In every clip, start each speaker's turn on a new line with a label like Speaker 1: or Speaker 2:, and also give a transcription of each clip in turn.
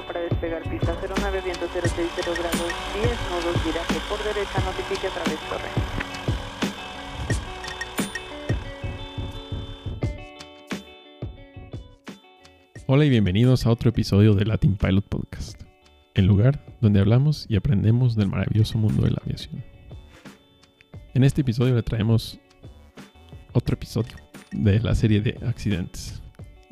Speaker 1: 1 para despegar pista 09, viento 060 grados 10 nudos, viraje por derecha, notifique a través torre.
Speaker 2: Hola y bienvenidos a otro episodio de Latin Pilot Podcast, el lugar donde hablamos y aprendemos del maravilloso mundo de la aviación. En este episodio le traemos otro episodio de la serie de accidentes.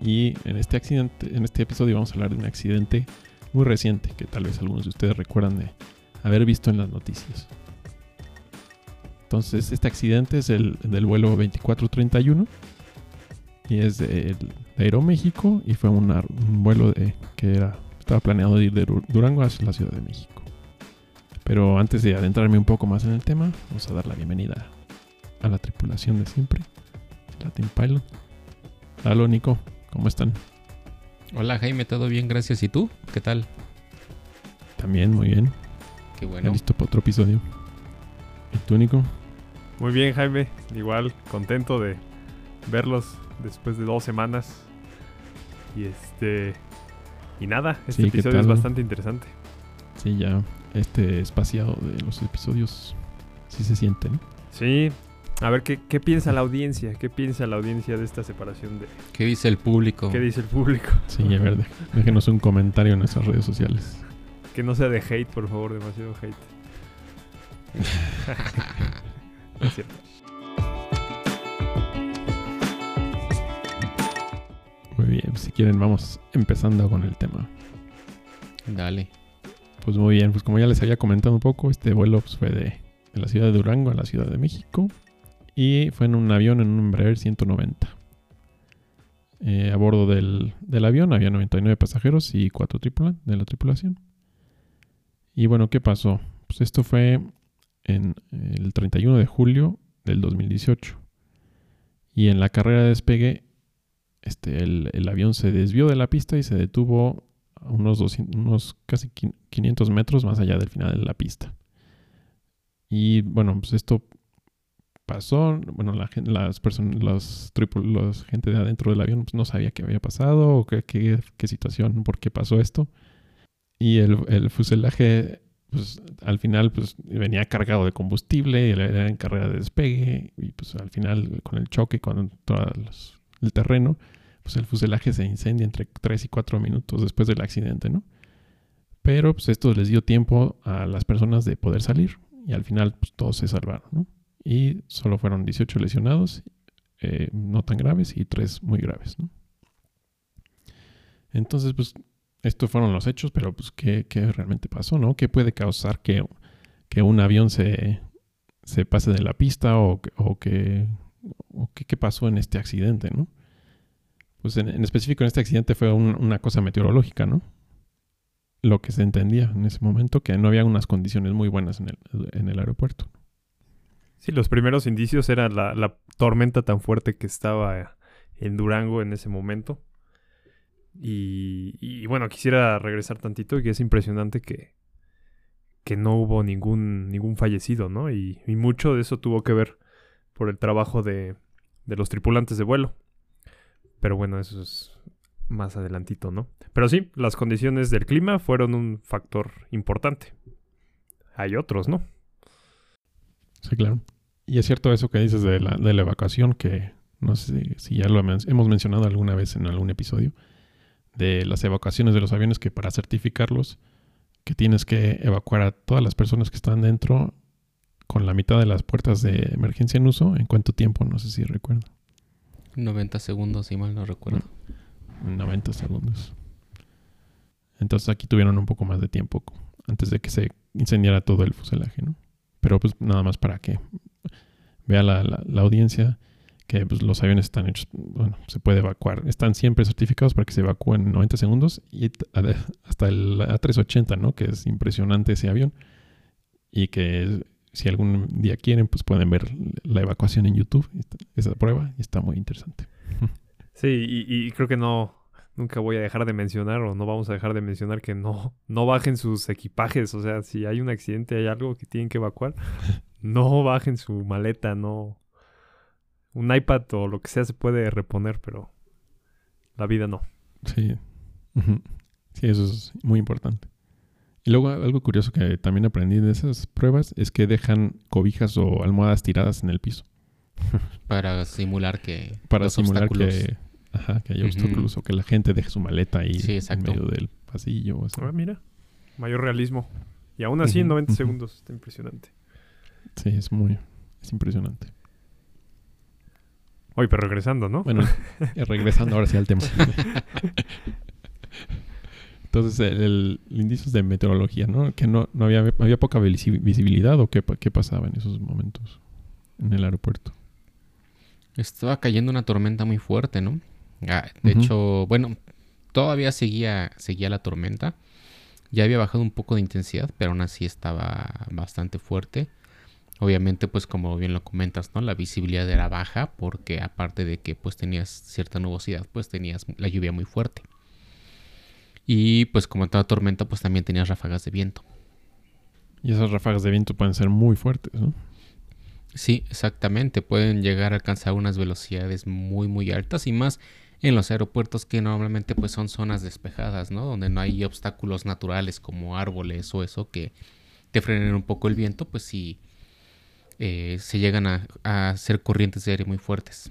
Speaker 2: Y en este accidente, en este episodio vamos a hablar de un accidente muy reciente que tal vez algunos de ustedes recuerdan de haber visto en las noticias. Entonces, este accidente es el del vuelo 2431 y es de, Aeroméxico y fue un vuelo que estaba planeado ir de Durango hacia la Ciudad de México. Pero antes de adentrarme un poco más en el tema, vamos a dar la bienvenida a la tripulación de siempre, Latin Pilot. Hola Nico, ¿cómo están?
Speaker 3: Hola Jaime, todo bien, gracias. ¿Y tú? ¿Qué tal?
Speaker 2: También, muy bien.
Speaker 3: Qué bueno.
Speaker 2: Listo para otro episodio. ¿Y tú, Nico?
Speaker 4: Muy bien, Jaime. Igual, contento de verlos después de dos semanas. Y este. Y nada, este episodio es bastante interesante.
Speaker 2: Sí, ya este espaciado de los episodios sí se siente, ¿no?
Speaker 4: Sí, a ver, ¿qué, ¿qué, piensa la audiencia? ¿Qué piensa la audiencia de esta separación de...
Speaker 3: ¿Qué dice el público?
Speaker 4: ¿Qué dice el público?
Speaker 2: Sí, a ver, déjenos un comentario en nuestras redes sociales.
Speaker 4: Que no sea de hate, por favor, demasiado hate. es cierto.
Speaker 2: Muy bien, si quieren vamos empezando con el tema.
Speaker 3: Dale.
Speaker 2: Pues muy bien, pues como ya les había comentado un poco, este vuelo pues, fue de, de la ciudad de Durango a la ciudad de México y fue en un avión, en un Embraer 190. Eh, a bordo del, avión había 99 pasajeros y 4 tripulantes de la tripulación. Y bueno, ¿qué pasó? Pues esto fue en el 31 de julio del 2018. Y en la carrera de despegue, este, el, avión se desvió de la pista y se detuvo a unos, unos casi 500 metros más allá del final de la pista. Y bueno, pues esto pasó. Bueno, la, las personas, los, los gente de adentro del avión pues, no sabía qué había pasado o qué, qué, situación, por qué pasó esto. Y el, el, fuselaje, pues al final, pues venía cargado de combustible, era en carrera de despegue, y pues al final, con el choque, con todo el terreno, pues el fuselaje se incendia entre 3 y 4 minutos después del accidente, ¿no? Pero pues esto les dio tiempo a las personas de poder salir y al final pues todos se salvaron, ¿no? Y solo fueron 18 lesionados, eh, no tan graves y 3 muy graves. Entonces, pues, estos fueron los hechos, pero pues, ¿qué, realmente pasó? ¿no? ¿Qué puede causar que, que un avión se, se, pase de la pista o, que, o qué pasó en este accidente? ¿no? Pues en, específico en este accidente fue una cosa meteorológica, ¿no? Lo que se entendía en ese momento, que no había unas condiciones muy buenas en el, en el aeropuerto.
Speaker 4: Sí, los primeros indicios eran la, tormenta tan fuerte que estaba en Durango en ese momento. Y, bueno, quisiera regresar tantito y es impresionante que, que no hubo ningún, ningún fallecido, ¿no? Y, mucho de eso tuvo que ver por el trabajo de, de los tripulantes de vuelo. Pero bueno, eso es más adelantito, ¿no? Pero sí, las condiciones del clima fueron un factor importante. Hay otros, ¿no?
Speaker 2: Sí, claro. Y es cierto eso que dices de la, de la evacuación, que no sé si ya lo hemos mencionado alguna vez en algún episodio, de las evacuaciones de los aviones que para certificarlos, que tienes que evacuar a todas las personas que están dentro con la mitad de las puertas de emergencia en uso, ¿en cuánto tiempo? No sé si recuerdo.
Speaker 3: 90 segundos, si mal no recuerdo.
Speaker 2: 90 segundos. Entonces aquí tuvieron un poco más de tiempo antes de que se incendiara todo el fuselaje, ¿no? Pero pues nada más para que vea la, la, audiencia que pues, los aviones están hechos, bueno, se puede evacuar. Están siempre certificados para que se evacúen en 90 segundos y hasta el A380, ¿no? Que es impresionante ese avión. Y que si algún día quieren, pues pueden ver la evacuación en YouTube, esa prueba, y está muy interesante.
Speaker 4: Sí, y, y creo que no, nunca voy a dejar de mencionar o no vamos a dejar de mencionar que no, no bajen sus equipajes. O sea, si hay un accidente, hay algo que tienen que evacuar, no bajen su maleta, no. Un iPad o lo que sea se puede reponer, pero la vida no.
Speaker 2: Sí. Sí, eso es muy importante. Y luego algo curioso que también aprendí de esas pruebas es que dejan cobijas o almohadas tiradas en el piso.
Speaker 3: Para simular que.
Speaker 2: Para
Speaker 3: los
Speaker 2: simular
Speaker 3: obstáculos-
Speaker 2: que, ajá, que hay
Speaker 3: Ujú.
Speaker 2: obstáculos o que la gente deje su maleta ahí
Speaker 3: Sí,
Speaker 2: en medio del pasillo. así.
Speaker 4: Ah, mira. Mayor realismo. Y aún así en
Speaker 2: Ujú,
Speaker 4: 90
Speaker 2: ujú.
Speaker 4: segundos. Está impresionante.
Speaker 2: Sí, es muy... Es impresionante.
Speaker 4: Oye, pero regresando, ¿no?
Speaker 2: Bueno, eh, regresando ahora sí al tema. Entonces, el, el indicios de meteorología, ¿no? Que no, no había, había poca visi- visibilidad o qué, qué pasaba en esos momentos en el aeropuerto.
Speaker 3: Estaba cayendo una tormenta muy fuerte, ¿no? Ah, de hecho, bueno, todavía seguía, seguía la tormenta. Ya había bajado un poco de intensidad, pero aún así estaba bastante fuerte. Obviamente, pues como bien lo comentas, ¿no? La visibilidad era baja porque aparte de que pues tenías cierta nubosidad, pues tenías la lluvia muy fuerte. Y pues como toda tormenta, pues también tenías ráfagas de viento.
Speaker 2: Y esas ráfagas de viento pueden ser muy fuertes, ¿no?
Speaker 3: Sí, exactamente. Pueden llegar a alcanzar unas velocidades muy, muy altas y más en los aeropuertos que normalmente pues son zonas despejadas, ¿no? Donde no hay obstáculos naturales como árboles o eso que te frenen un poco el viento, pues sí eh, se llegan a, a hacer corrientes de aire muy fuertes.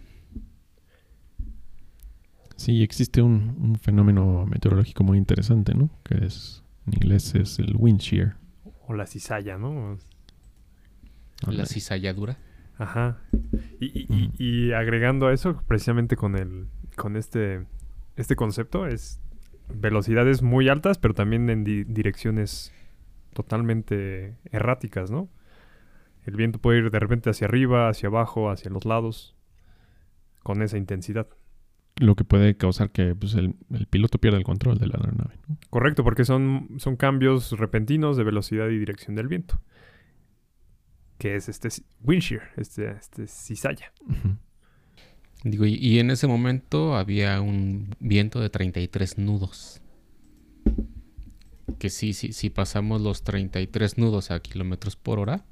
Speaker 2: Sí, existe un, un fenómeno meteorológico muy interesante, ¿no? Que es, en inglés es el wind shear.
Speaker 4: O la cizalla, ¿no?
Speaker 3: La cizalladura.
Speaker 4: Ajá. Y, y- y- y agregando a eso, precisamente con el con este este concepto es velocidades muy altas, pero también en di- direcciones totalmente erráticas, ¿no? El viento puede ir de repente hacia arriba, hacia abajo, hacia los lados, con esa intensidad.
Speaker 2: Lo que puede causar que pues, el, el piloto pierda el control de la aeronave, ¿no?
Speaker 4: Correcto, porque son, son cambios repentinos de velocidad y dirección del viento. Que es este ci- wind shear, este, este cizalla.
Speaker 3: Digo, y, y en ese momento había un viento de 33 nudos. Que sí, sí, si pasamos los 33 nudos a kilómetros por hora,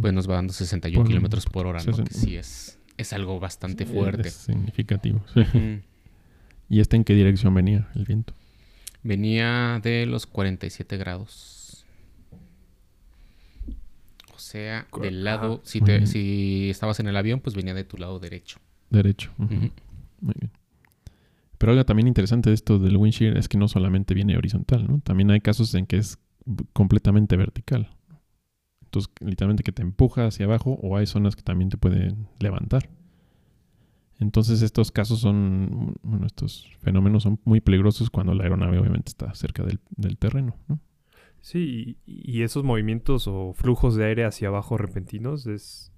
Speaker 3: pues nos va dando 61
Speaker 2: Por-
Speaker 3: kilómetros por hora, ¿no? Que sí es, es algo bastante
Speaker 2: Sí,
Speaker 3: fuerte.
Speaker 2: Es significativo. sí. ¿Y este en qué dirección venía el viento?
Speaker 3: Venía de los 47 grados. O sea, del lado,
Speaker 4: ajá.
Speaker 3: si, te, si estabas en el avión, pues venía de tu lado derecho.
Speaker 2: Derecho. Muy bien. Pero algo también interesante de esto del wind shear es que no solamente viene horizontal, ¿no? También hay casos en que es completamente vertical. Entonces, literalmente que te empuja hacia abajo o hay zonas que también te pueden levantar. Entonces, estos casos son, bueno, estos fenómenos son muy peligrosos cuando la aeronave obviamente está cerca del, del terreno, ¿no?
Speaker 4: Sí, y, y esos movimientos o flujos de aire hacia abajo repentinos es,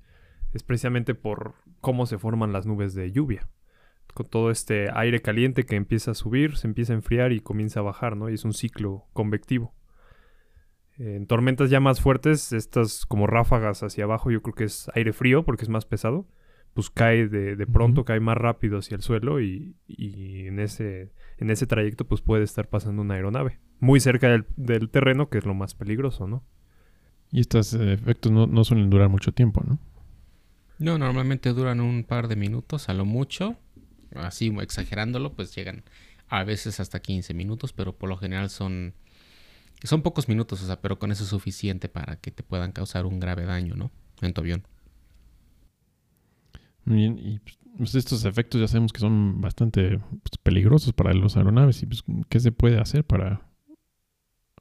Speaker 4: es precisamente por cómo se forman las nubes de lluvia. Con todo este aire caliente que empieza a subir, se empieza a enfriar y comienza a bajar, ¿no? Y es un ciclo convectivo. En tormentas ya más fuertes, estas como ráfagas hacia abajo, yo creo que es aire frío porque es más pesado. Pues cae de, de pronto, cae más rápido hacia el suelo y, y en, ese, en ese trayecto pues puede estar pasando una aeronave. Muy cerca del, del terreno, que es lo más peligroso, ¿no?
Speaker 2: Y estos efectos no, no suelen durar mucho tiempo, ¿no?
Speaker 3: No, normalmente duran un par de minutos, a lo mucho. Así exagerándolo, pues llegan a veces hasta 15 minutos, pero por lo general son son pocos minutos, o sea, pero con eso es suficiente para que te puedan causar un grave daño, ¿no? En tu avión.
Speaker 2: Muy bien, y pues, pues, estos efectos ya sabemos que son bastante pues, peligrosos para los aeronaves. ¿Y pues, qué se puede hacer para,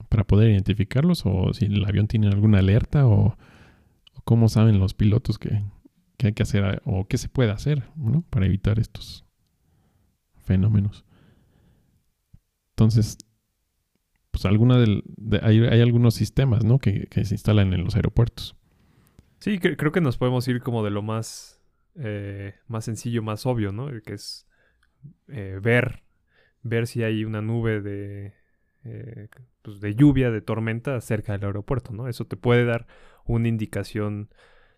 Speaker 2: para poder identificarlos? ¿O si el avión tiene alguna alerta? ¿O, o cómo saben los pilotos que, que hay que hacer? ¿O qué se puede hacer para evitar estos fenómenos? Entonces, pues alguna del, de- hay, hay algunos sistemas ¿no? que, se instalan en los aeropuertos.
Speaker 4: Sí, cre- creo que nos podemos ir como de lo más, eh, más sencillo, más obvio, ¿no? Que es eh, ver, ver si hay una nube de, eh, pues, de lluvia, de tormenta cerca del aeropuerto, ¿no? Eso te puede dar una indicación,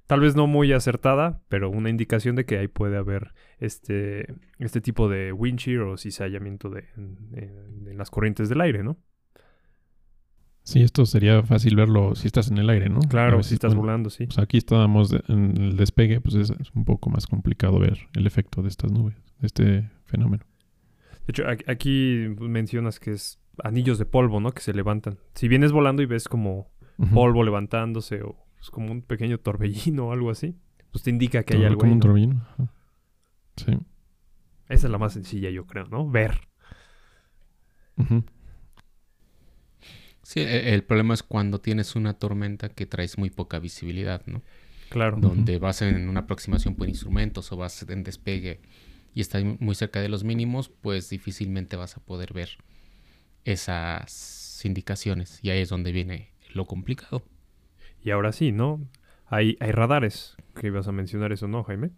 Speaker 4: tal vez no muy acertada, pero una indicación de que ahí puede haber este, este tipo de wind shear o cizallamiento de, en- en las corrientes del aire, ¿no?
Speaker 2: Sí, esto sería fácil verlo si estás en el aire, ¿no?
Speaker 4: Claro,
Speaker 2: veces,
Speaker 4: si estás
Speaker 2: bueno,
Speaker 4: volando, sí.
Speaker 2: Pues aquí estábamos de- en el despegue, pues es, es un poco más complicado ver el efecto de estas nubes, de este fenómeno.
Speaker 4: De hecho, aquí, mencionas que es anillos de polvo, ¿no? Que se levantan. Si vienes volando y ves como polvo levantándose o es como un pequeño torbellino o algo así, pues te indica que hay algo
Speaker 2: como
Speaker 4: ahí,
Speaker 2: un
Speaker 4: ¿no?
Speaker 2: torbellino. Sí.
Speaker 4: Esa es la más sencilla, yo creo, ¿no? Ver.
Speaker 3: Sí, e- el problema es cuando tienes una tormenta que traes muy poca visibilidad, ¿no?
Speaker 4: Claro.
Speaker 3: Donde vas en una aproximación por instrumentos o vas en despegue y estás muy cerca de los mínimos, pues difícilmente vas a poder ver esas indicaciones. Y ahí es donde viene lo complicado.
Speaker 4: Y ahora sí, ¿no? Hay, hay radares. Que ibas a mencionar eso, ¿no, Jaime?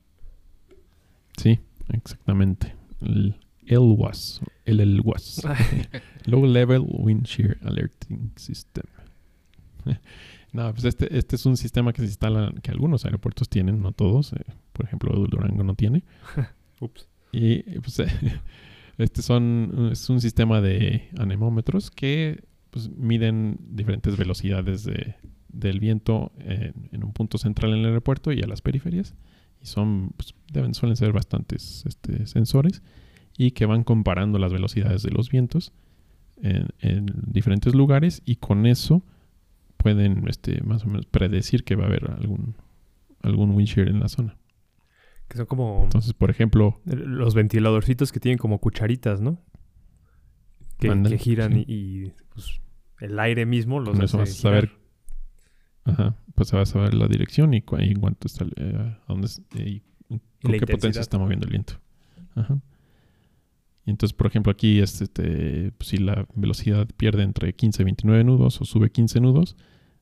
Speaker 2: Sí, exactamente. El LWAS. El LWAS. Low Level Wind Shear Alerting System. no, pues este, este es un sistema que se instala, que algunos aeropuertos tienen, no todos. eh, por ejemplo, Durango no tiene.
Speaker 4: Ups.
Speaker 2: Y pues, este son, es un sistema de anemómetros que pues, miden diferentes velocidades de- del viento en, en un punto central en el aeropuerto y a las periferias. Y son, pues, deben, suelen ser bastantes este, sensores y que van comparando las velocidades de los vientos en, en diferentes lugares y con eso pueden este, más o menos predecir que va a haber algún, algún wind shear en la zona.
Speaker 4: Que son como
Speaker 2: Entonces, por ejemplo,
Speaker 4: los ventiladorcitos que tienen como cucharitas, ¿no? Que, giran
Speaker 2: sí.
Speaker 4: y, y, pues, el aire mismo los
Speaker 2: Con eso vas a saber. Ajá, pues vas a saber la dirección y, y en cuánto está, eh, a dónde y con qué potencia está moviendo el viento. Ajá. Y entonces, por ejemplo, aquí es este, pues, si la velocidad pierde entre 15 y 29 nudos o sube 15 nudos,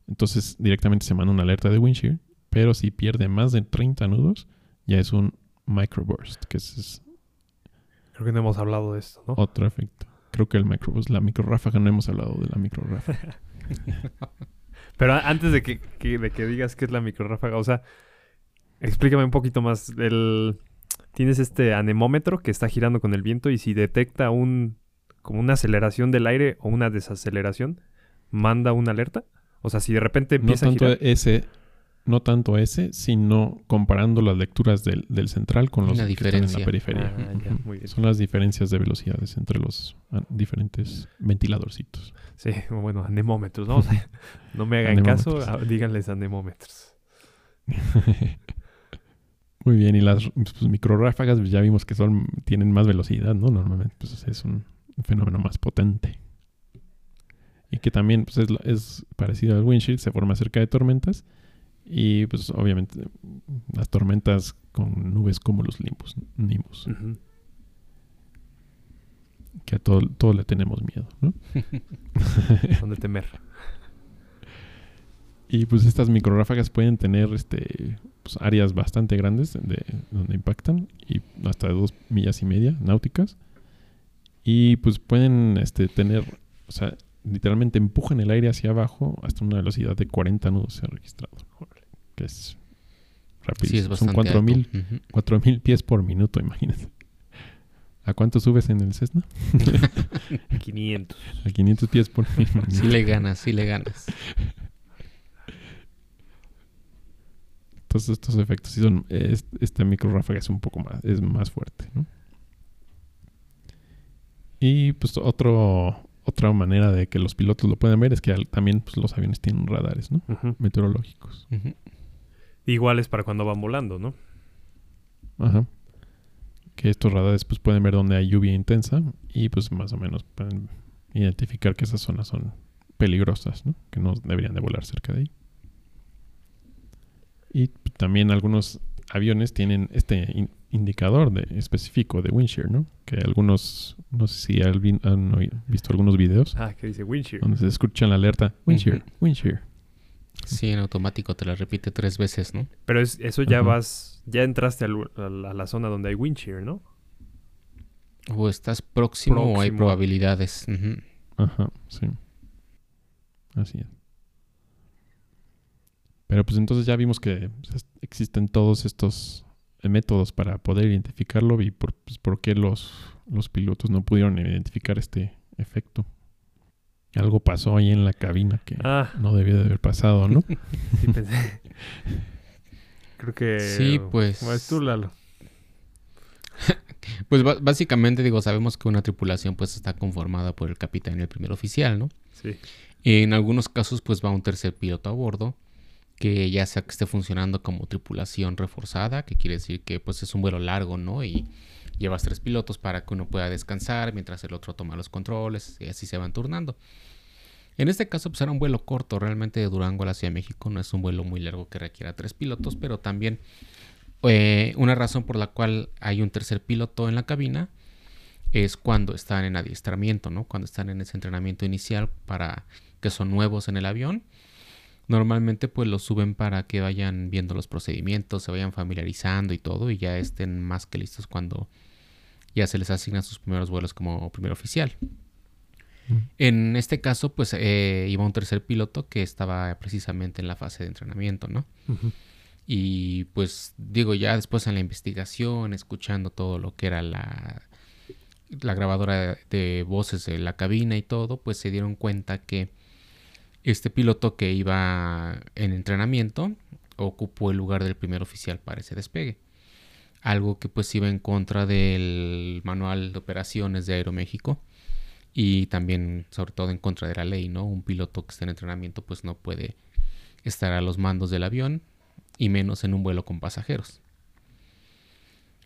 Speaker 2: entonces directamente se manda una alerta de wind shear. Pero si pierde más de 30 nudos, ya es un microburst, que es, es
Speaker 4: Creo que no hemos hablado de esto, ¿no?
Speaker 2: otro efecto. Creo que el microburst, la microráfaga, no hemos hablado de la microráfaga.
Speaker 4: Pero a- antes de que, que- de que digas qué es la microráfaga, o sea, explícame un poquito más. El, tienes este anemómetro que está girando con el viento y si detecta un como una aceleración del aire o una desaceleración, manda una alerta. O sea, si de repente
Speaker 2: no
Speaker 4: empieza a
Speaker 2: tanto
Speaker 4: girar.
Speaker 2: ese no tanto ese sino comparando las lecturas del, del central con los que están en la periferia
Speaker 4: Ah, ya,
Speaker 2: Ujú.
Speaker 4: muy bien.
Speaker 2: son las diferencias de velocidades entre los ah, diferentes ventiladorcitos
Speaker 4: Sí, bueno, anemómetros, ¿no? O sea, no me hagan caso, ah, díganles anemómetros.
Speaker 2: muy bien y las pues, microráfagas pues, ya vimos que son tienen más velocidad no normalmente pues es un fenómeno más potente y que también pues, es, parecido al windshield se forma cerca de tormentas y pues obviamente las tormentas con nubes como los limbus, nimbus. Que a todo, todo le tenemos miedo, ¿no?
Speaker 4: Son de temer.
Speaker 2: Y pues estas microráfagas pueden tener este pues, áreas bastante grandes de, donde impactan y hasta dos millas y media náuticas. Y pues pueden este, tener, o sea, literalmente empujan el aire hacia abajo hasta una velocidad de 40 nudos se ha registrado. Que es rápido.
Speaker 3: Sí, es
Speaker 2: Son
Speaker 3: bastante
Speaker 2: 4000
Speaker 3: alto. Ujú.
Speaker 2: 4000 pies por minuto, imagínate. ¿A cuánto subes en el Cessna?
Speaker 4: 500.
Speaker 2: A 500 pies por minuto.
Speaker 3: Sí le ganas, sí le ganas.
Speaker 2: Entonces estos efectos sí son, es- esta microráfaga es un poco más, es más fuerte, ¿no? Y pues otro, otra manera de que los pilotos lo pueden ver es que también pues, los aviones tienen radares, ¿no? Meteorológicos.
Speaker 3: Ujú.
Speaker 4: Igual es para cuando van volando, ¿no?
Speaker 2: Ajá. Que estos radares pues pueden ver dónde hay lluvia intensa y pues más o menos pueden identificar que esas zonas son peligrosas, ¿no? Que no deberían de volar cerca de ahí. Y pues, también algunos aviones tienen este in- indicador de, específico de wind shear, ¿no? Que algunos, no sé si han visto algunos videos
Speaker 4: Ah, que dice windshield.
Speaker 2: donde se escuchan la alerta wind shear,
Speaker 3: Ujú.
Speaker 2: wind shear.
Speaker 3: Sí, en automático te la repite tres veces, ¿no?
Speaker 4: Pero es, eso ya
Speaker 2: Ajá.
Speaker 4: vas, ya entraste al- a la, a la zona donde hay wind shear, ¿no?
Speaker 3: O estás próximo, o hay probabilidades.
Speaker 2: Ajá, sí. Así es. Pero pues entonces ya vimos que pues, existen todos estos eh, métodos para poder identificarlo y por, pues, por qué los, los pilotos no pudieron identificar este efecto. Algo pasó ahí en la cabina que
Speaker 4: Ah,
Speaker 2: no debía de haber pasado, ¿no?
Speaker 4: sí pensé. Creo que...
Speaker 3: Sí, pues.
Speaker 4: Vas tú, Lalo.
Speaker 3: Pues básicamente, digo, sabemos que una tripulación pues está conformada por el capitán y el primer oficial, ¿no?
Speaker 4: Sí.
Speaker 3: En algunos casos pues va un tercer piloto a bordo, que ya sea que esté funcionando como tripulación reforzada, que quiere decir que pues es un vuelo largo, ¿no? Y llevas tres pilotos para que uno pueda descansar mientras el otro toma los controles y así se van turnando. En este caso pues era un vuelo corto, realmente de Durango a la Ciudad de México no es un vuelo muy largo que requiera tres pilotos, pero también eh, una razón por la cual hay un tercer piloto en la cabina es cuando están en adiestramiento, ¿no? Cuando están en ese entrenamiento inicial para que son nuevos en el avión. Normalmente pues los suben para que vayan viendo los procedimientos, se vayan familiarizando y todo y ya estén más que listos cuando ya se les asignan sus primeros vuelos como primer oficial.
Speaker 2: Mm.
Speaker 3: En este caso pues eh, iba un tercer piloto que estaba precisamente en la fase de entrenamiento, ¿no? Y pues digo, ya después en la investigación, escuchando todo lo que era la, la grabadora de voces de la cabina y todo, pues se dieron cuenta que este piloto que iba en entrenamiento ocupó el lugar del primer oficial para ese despegue. Algo que pues iba en contra del manual de operaciones de Aeroméxico y también sobre todo en contra de la ley, ¿no? Un piloto que esté en entrenamiento pues no puede estar a los mandos del avión y menos en un vuelo con pasajeros.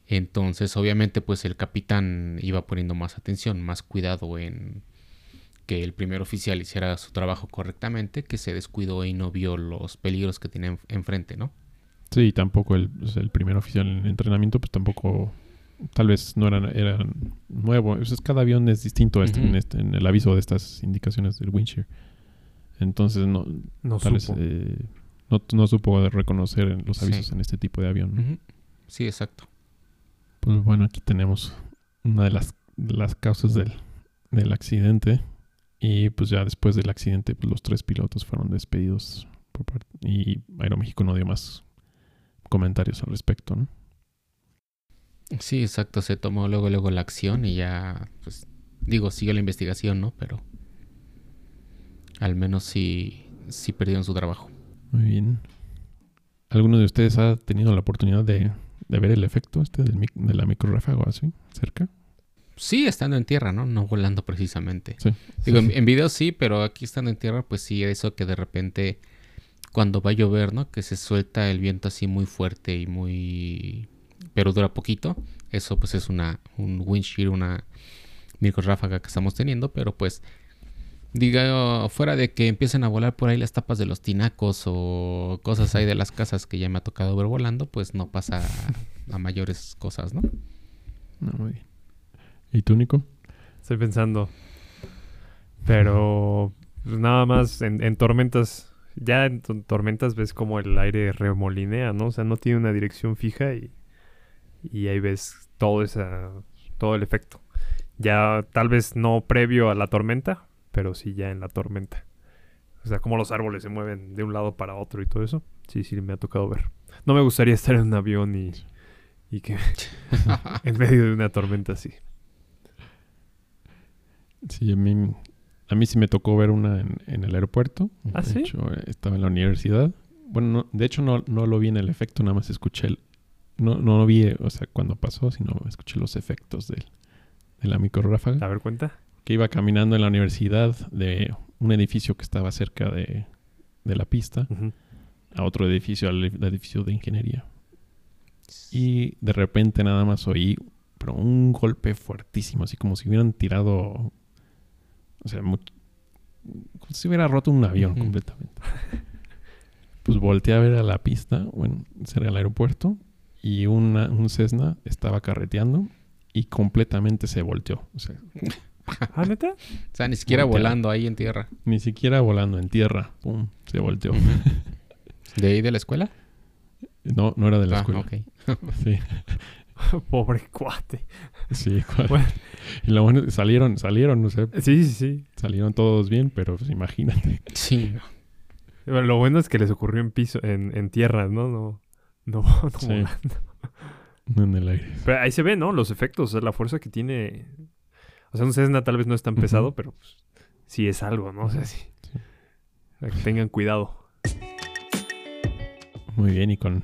Speaker 3: Entonces, obviamente, pues el capitán iba poniendo más atención, más cuidado en que el primer oficial hiciera su trabajo correctamente, que se descuidó y no vio los peligros que tenía en- enfrente, ¿no?
Speaker 2: Sí, tampoco el, el primer oficial en entrenamiento, pues tampoco, tal vez no eran, eran nuevo. O sea, es- cada avión es distinto este, en, este- en el aviso de estas indicaciones del windshear. Entonces, no,
Speaker 4: No
Speaker 2: tal vez,
Speaker 4: supo.
Speaker 2: eh, no, no supo reconocer los
Speaker 3: Sí.
Speaker 2: avisos en este tipo de avión.
Speaker 3: Sí, exacto.
Speaker 2: Pues bueno, aquí tenemos una de las, de las causas del, del accidente. Y pues ya después del accidente, pues los tres pilotos fueron despedidos por parte- y Aeroméxico no dio más comentarios al respecto, ¿no?
Speaker 3: Sí, exacto. Se tomó luego, luego la acción y ya, pues, digo, siguió la investigación, ¿no? Pero al menos sí, sí perdieron su trabajo.
Speaker 2: Muy bien. ¿Alguno de ustedes ha tenido la oportunidad de, de ver el efecto este del mic- de la microráfaga así, cerca?
Speaker 3: Sí, estando en tierra, ¿no? No volando precisamente.
Speaker 2: Sí.
Speaker 3: Digo, en, en video sí, pero aquí estando en tierra, pues sí, eso que de repente cuando va a llover, ¿no? Que se suelta el viento así muy fuerte y muy... pero dura poquito. Eso pues es una un windshield, una microráfaga que estamos teniendo, pero pues diga fuera de que empiecen a volar por ahí las tapas de los tinacos o cosas ahí de las casas que ya me ha tocado ver volando, pues no pasa a mayores cosas, ¿no?
Speaker 2: No, muy bien. ¿Y tú, Nico?
Speaker 4: Estoy pensando. Pero pues, nada más en, en tormentas. Ya en to- tormentas ves como el aire remolinea, ¿no? O sea, no tiene una dirección fija y, y ahí ves todo esa, todo el efecto. Ya tal vez no previo a la tormenta, pero sí ya en la tormenta. O sea, como los árboles se mueven de un lado para otro y todo eso. Sí, sí, me ha tocado ver. No me gustaría estar en un avión y, y que en medio de una tormenta así.
Speaker 2: Sí, a mí, a mí sí me tocó ver una en, en el aeropuerto.
Speaker 4: ¿Ah,
Speaker 2: de
Speaker 4: sí?
Speaker 2: hecho, eh, estaba en la universidad. Bueno, no- de hecho no, no lo vi en el efecto, nada más escuché el... No, no lo vi, eh, o sea, cuando pasó, sino escuché los efectos del, de la microráfaga.
Speaker 4: A ver, cuenta.
Speaker 2: Que iba caminando en la universidad de un edificio que estaba cerca de, de la pista a otro edificio, al ed- edificio de ingeniería. Y de repente nada más oí, pero un golpe fuertísimo, así como si hubieran tirado, o sea, como si hubiera roto un avión completamente. Pues volteé a ver a la pista, bueno, cerca del aeropuerto, y una, un Cessna estaba carreteando y completamente se volteó. O sea,
Speaker 4: ¿Ah, neta?
Speaker 3: O sea, ni siquiera volando ahí en tierra.
Speaker 2: ni siquiera volando en tierra, pum, se volteó.
Speaker 3: ¿De ahí de la escuela?
Speaker 2: No, no era de la
Speaker 3: Ah,
Speaker 2: escuela.
Speaker 3: ok.
Speaker 2: Sí,
Speaker 4: Pobre cuate.
Speaker 2: sí.
Speaker 4: Bueno.
Speaker 2: Y lo bueno, salieron, salieron, no sé,
Speaker 4: Sí, sí, sí.
Speaker 2: salieron todos bien, pero pues, imagínate.
Speaker 3: Sí.
Speaker 4: Pero Lo bueno es que les ocurrió en piso, en, en tierra, ¿no? No, no, no
Speaker 2: Sí.
Speaker 4: volando.
Speaker 2: No en el aire.
Speaker 4: Pero ahí se ve, ¿no? Los efectos, o sea, la fuerza que tiene. O sea, un Cessna tal vez no es tan pesado, pero pues, sí es algo, ¿no? O sea, sí.
Speaker 2: Sí.
Speaker 4: Para que tengan cuidado.
Speaker 2: Muy bien, y con,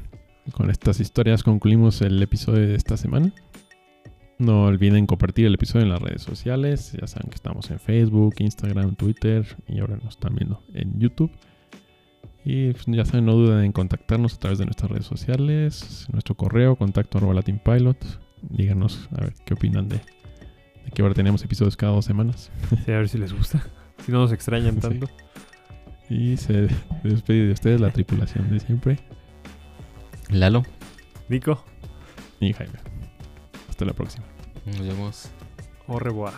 Speaker 2: con estas historias concluimos el episodio de esta semana. No olviden compartir el episodio en las redes sociales. Ya saben que estamos en Facebook, Instagram, Twitter y ahora nos están viendo en YouTube. Y pues, ya saben, no duden en contactarnos a través de nuestras redes sociales, nuestro correo, contacto arroba latinpilot. Díganos a ver qué opinan de, de que ahora tenemos episodios cada dos semanas.
Speaker 4: Sí, a ver si les gusta. Si no nos extrañan
Speaker 2: Sí.
Speaker 4: tanto.
Speaker 2: Y se despide de ustedes la tripulación de siempre
Speaker 3: Lalo,
Speaker 4: Nico,
Speaker 2: y Jaime. Hasta la próxima.
Speaker 3: nos vemos.
Speaker 4: au revoir.